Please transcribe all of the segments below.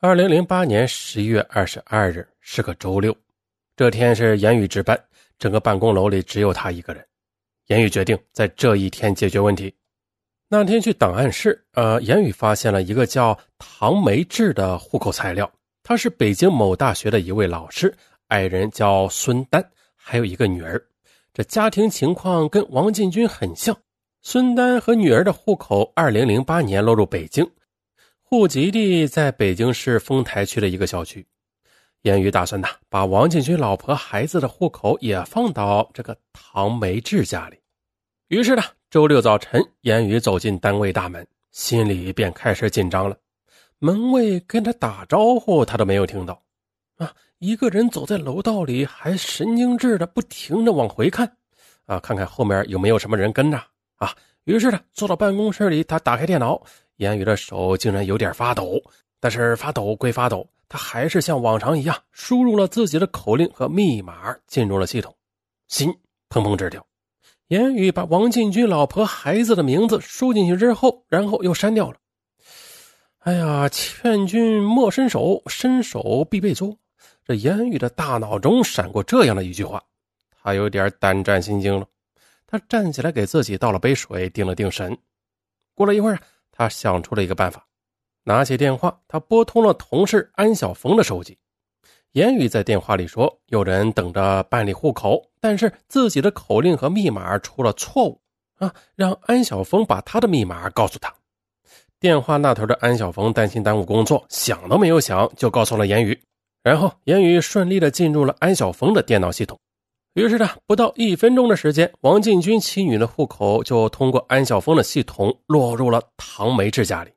二零零八年十一月二十二日是个周六，这天是严宇值班，整个办公楼里只有他一个人。严宇决定在这一天解决问题。那天去档案室，呃，严宇发现了一个叫唐梅志的户口材料，他是北京某大学的一位老师，爱人叫孙丹，还有一个女儿。这家庭情况跟王进军很像。孙丹和女儿的户口，二零零八年落入北京。户籍地在北京市丰台区的一个小区，严宇打算呢，把王进军老婆孩子的户口也放到这个唐梅志家里。于是呢，周六早晨，严宇走进单位大门，心里便开始紧张了。门卫跟他打招呼，他都没有听到。啊，一个人走在楼道里，还神经质的不停的往回看，啊，看看后面有没有什么人跟着。啊，于是呢，坐到办公室里，他打开电脑。言语的手竟然有点发抖，但是发抖归发抖，他还是像往常一样输入了自己的口令和密码，进入了系统。心砰砰直跳。言语把王进军老婆孩子的名字输进去之后，然后又删掉了。哎呀，劝君莫伸手，伸手必被捉。这言语的大脑中闪过这样的一句话，他有点胆战心惊了。他站起来给自己倒了杯水，定了定神。过了一会儿。他想出了一个办法，拿起电话，他拨通了同事安小峰的手机。言语在电话里说：“有人等着办理户口，但是自己的口令和密码出了错误啊！让安小峰把他的密码告诉他。”电话那头的安小峰担心耽误工作，想都没有想就告诉了言语。然后言语顺利的进入了安小峰的电脑系统。于是呢，不到一分钟的时间，王进军妻女的户口就通过安晓峰的系统落入了唐梅志家里。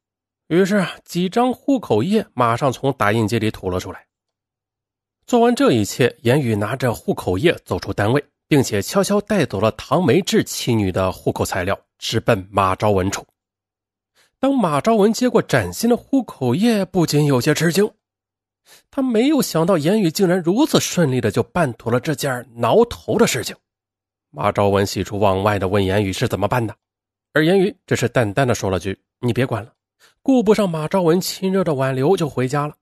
于是啊，几张户口页马上从打印机里吐了出来。做完这一切，严宇拿着户口页走出单位，并且悄悄带走了唐梅志妻女的户口材料，直奔马昭文处。当马昭文接过崭新的户口页，不禁有些吃惊。他没有想到，言语竟然如此顺利的就办妥了这件挠头的事情。马昭文喜出望外的问言语是怎么办的，而言语只是淡淡的说了句：“你别管了。”顾不上马昭文亲热的挽留，就回家了。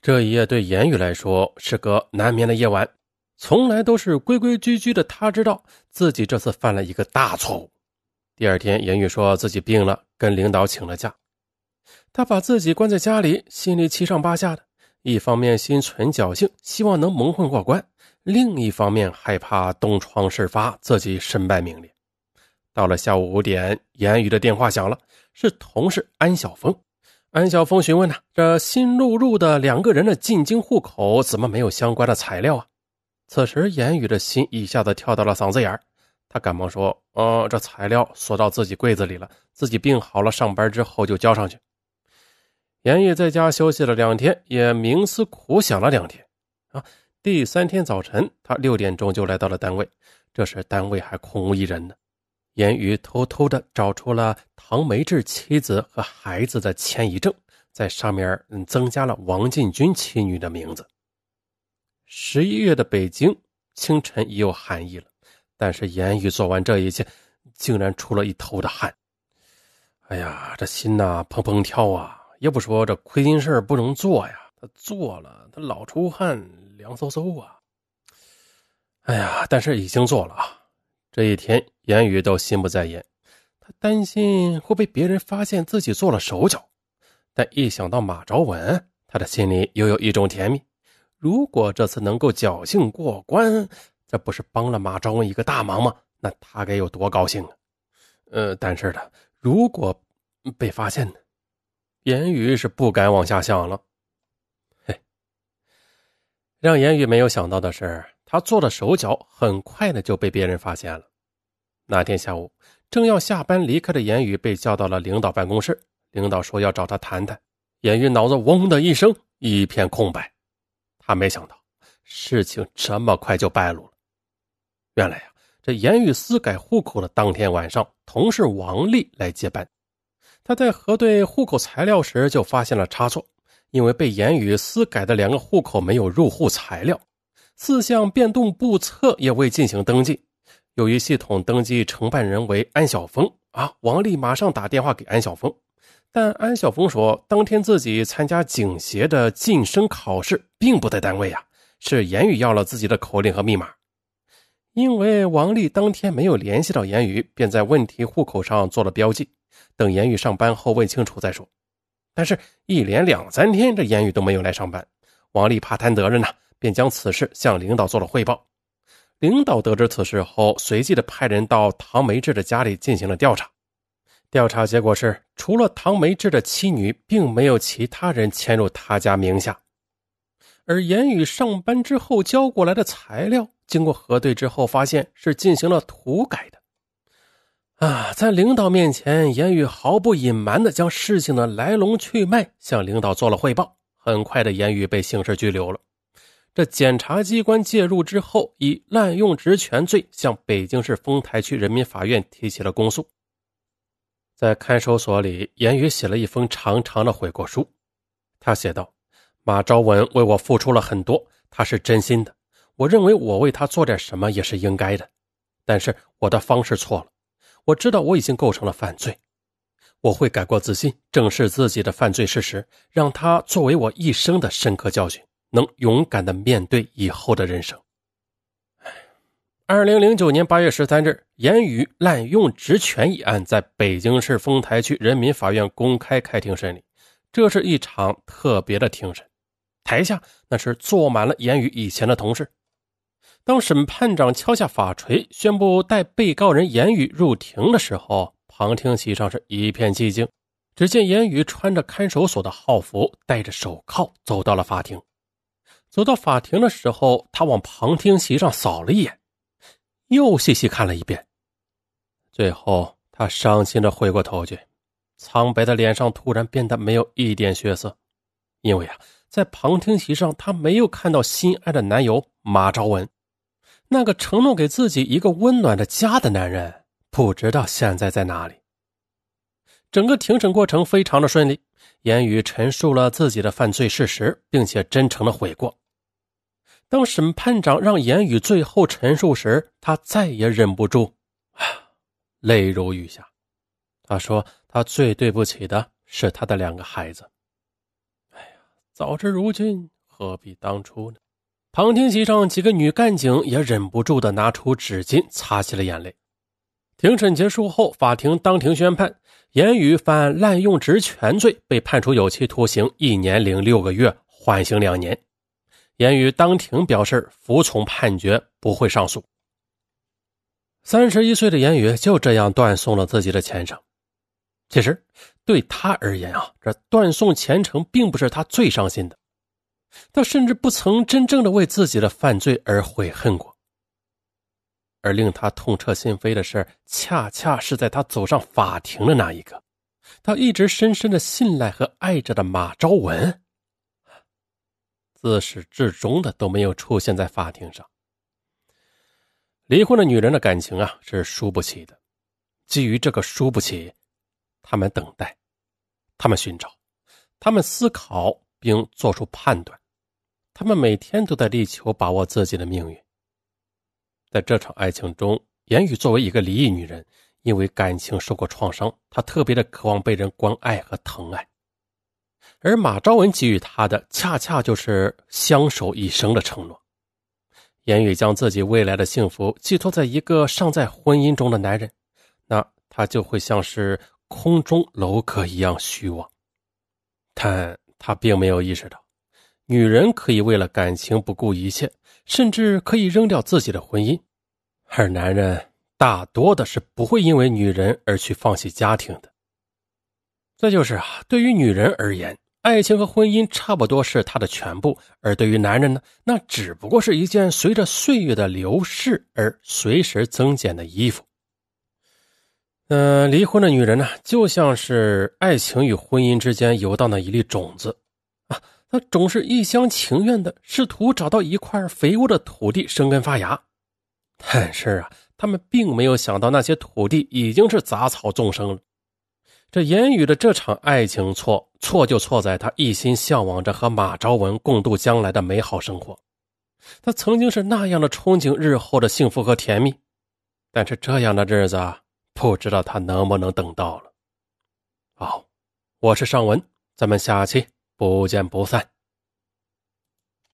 这一夜对言语来说是个难眠的夜晚，从来都是规规矩矩的。他知道自己这次犯了一个大错误。第二天，言语说自己病了，跟领导请了假。他把自己关在家里，心里七上八下的。一方面心存侥幸，希望能蒙混过关；另一方面害怕东窗事发，自己身败名裂。到了下午五点，言语的电话响了，是同事安晓峰。安晓峰询问呢，这新录入的两个人的进京户口怎么没有相关的材料啊？此时，言语的心一下子跳到了嗓子眼他赶忙说：“嗯，这材料锁到自己柜子里了，自己病好了，上班之后就交上去。”严毅在家休息了两天，也冥思苦想了两天。啊，第三天早晨，他六点钟就来到了单位。这时单位还空无一人呢。严宇偷偷的找出了唐梅志妻子和孩子的迁移证，在上面增加了王进军妻女的名字。十一月的北京清晨已有寒意了，但是严宇做完这一切，竟然出了一头的汗。哎呀，这心呐砰砰跳啊！也不说这亏心事不能做呀，他做了，他老出汗，凉飕飕啊。哎呀，但是已经做了啊。这一天，言语都心不在焉，他担心会被别人发现自己做了手脚，但一想到马昭文，他的心里又有一种甜蜜。如果这次能够侥幸过关，这不是帮了马昭文一个大忙吗？那他该有多高兴啊！呃，但是呢，如果被发现呢？言语是不敢往下想了。嘿，让言语没有想到的是，他做的手脚很快的就被别人发现了。那天下午，正要下班离开的言语被叫到了领导办公室，领导说要找他谈谈。言语脑子嗡的一声，一片空白。他没想到事情这么快就败露了。原来呀，这言语私改户口的当天晚上，同事王丽来接班。他在核对户口材料时就发现了差错，因为被言语私改的两个户口没有入户材料，四项变动簿册也未进行登记。由于系统登记承办人为安晓峰啊，王丽马上打电话给安晓峰，但安晓峰说，当天自己参加警协的晋升考试，并不在单位啊，是言语要了自己的口令和密码。因为王丽当天没有联系到言语，便在问题户口上做了标记，等言语上班后问清楚再说。但是，一连两三天，这言语都没有来上班。王丽怕担责任呢，便将此事向领导做了汇报。领导得知此事后，随即的派人到唐梅志的家里进行了调查。调查结果是，除了唐梅志的妻女，并没有其他人迁入他家名下。而言语上班之后交过来的材料。经过核对之后，发现是进行了涂改的。啊，在领导面前，言语毫不隐瞒的将事情的来龙去脉向领导做了汇报。很快的，言语被刑事拘留了。这检察机关介入之后，以滥用职权罪向北京市丰台区人民法院提起了公诉。在看守所里，言语写了一封长长的悔过书。他写道：“马昭文为我付出了很多，他是真心的。”我认为我为他做点什么也是应该的，但是我的方式错了。我知道我已经构成了犯罪，我会改过自新，正视自己的犯罪事实，让它作为我一生的深刻教训，能勇敢的面对以后的人生。二零零九年八月十三日，言语滥用职权一案在北京市丰台区人民法院公开开庭审理，这是一场特别的庭审，台下那是坐满了言语以前的同事。当审判长敲下法锤，宣布带被告人言语入庭的时候，旁听席上是一片寂静。只见言语穿着看守所的号服，戴着手铐，走到了法庭。走到法庭的时候，他往旁听席上扫了一眼，又细细看了一遍。最后，他伤心的回过头去，苍白的脸上突然变得没有一点血色，因为啊，在旁听席上，他没有看到心爱的男友马昭文。那个承诺给自己一个温暖的家的男人，不知道现在在哪里。整个庭审过程非常的顺利，言语陈述了自己的犯罪事实，并且真诚的悔过。当审判长让言语最后陈述时，他再也忍不住，泪如雨下。他说：“他最对不起的是他的两个孩子。哎呀，早知如今，何必当初呢？”旁听席上，几个女干警也忍不住的拿出纸巾擦起了眼泪。庭审结束后，法庭当庭宣判：言语犯滥用职权罪，被判处有期徒刑一年零六个月，缓刑两年。言语当庭表示服从判决，不会上诉。三十一岁的言语就这样断送了自己的前程。其实，对他而言啊，这断送前程并不是他最伤心的。他甚至不曾真正的为自己的犯罪而悔恨过，而令他痛彻心扉的事，恰恰是在他走上法庭的那一刻，他一直深深的信赖和爱着的马昭文，自始至终的都没有出现在法庭上。离婚的女人的感情啊，是输不起的。基于这个输不起，他们等待，他们寻找，他们思考，并做出判断。他们每天都在力求把握自己的命运。在这场爱情中，言语作为一个离异女人，因为感情受过创伤，她特别的渴望被人关爱和疼爱。而马昭文给予她的，恰恰就是相守一生的承诺。言语将自己未来的幸福寄托在一个尚在婚姻中的男人，那他就会像是空中楼阁一样虚妄。但他并没有意识到。女人可以为了感情不顾一切，甚至可以扔掉自己的婚姻，而男人大多的是不会因为女人而去放弃家庭的。这就是啊，对于女人而言，爱情和婚姻差不多是她的全部；而对于男人呢，那只不过是一件随着岁月的流逝而随时增减的衣服。嗯，离婚的女人呢，就像是爱情与婚姻之间游荡的一粒种子啊。他总是一厢情愿的试图找到一块肥沃的土地生根发芽，但是啊，他们并没有想到那些土地已经是杂草丛生了。这言语的这场爱情错错就错在他一心向往着和马昭文共度将来的美好生活，他曾经是那样的憧憬日后的幸福和甜蜜，但是这样的日子不知道他能不能等到了。好，我是尚文，咱们下期不见不散。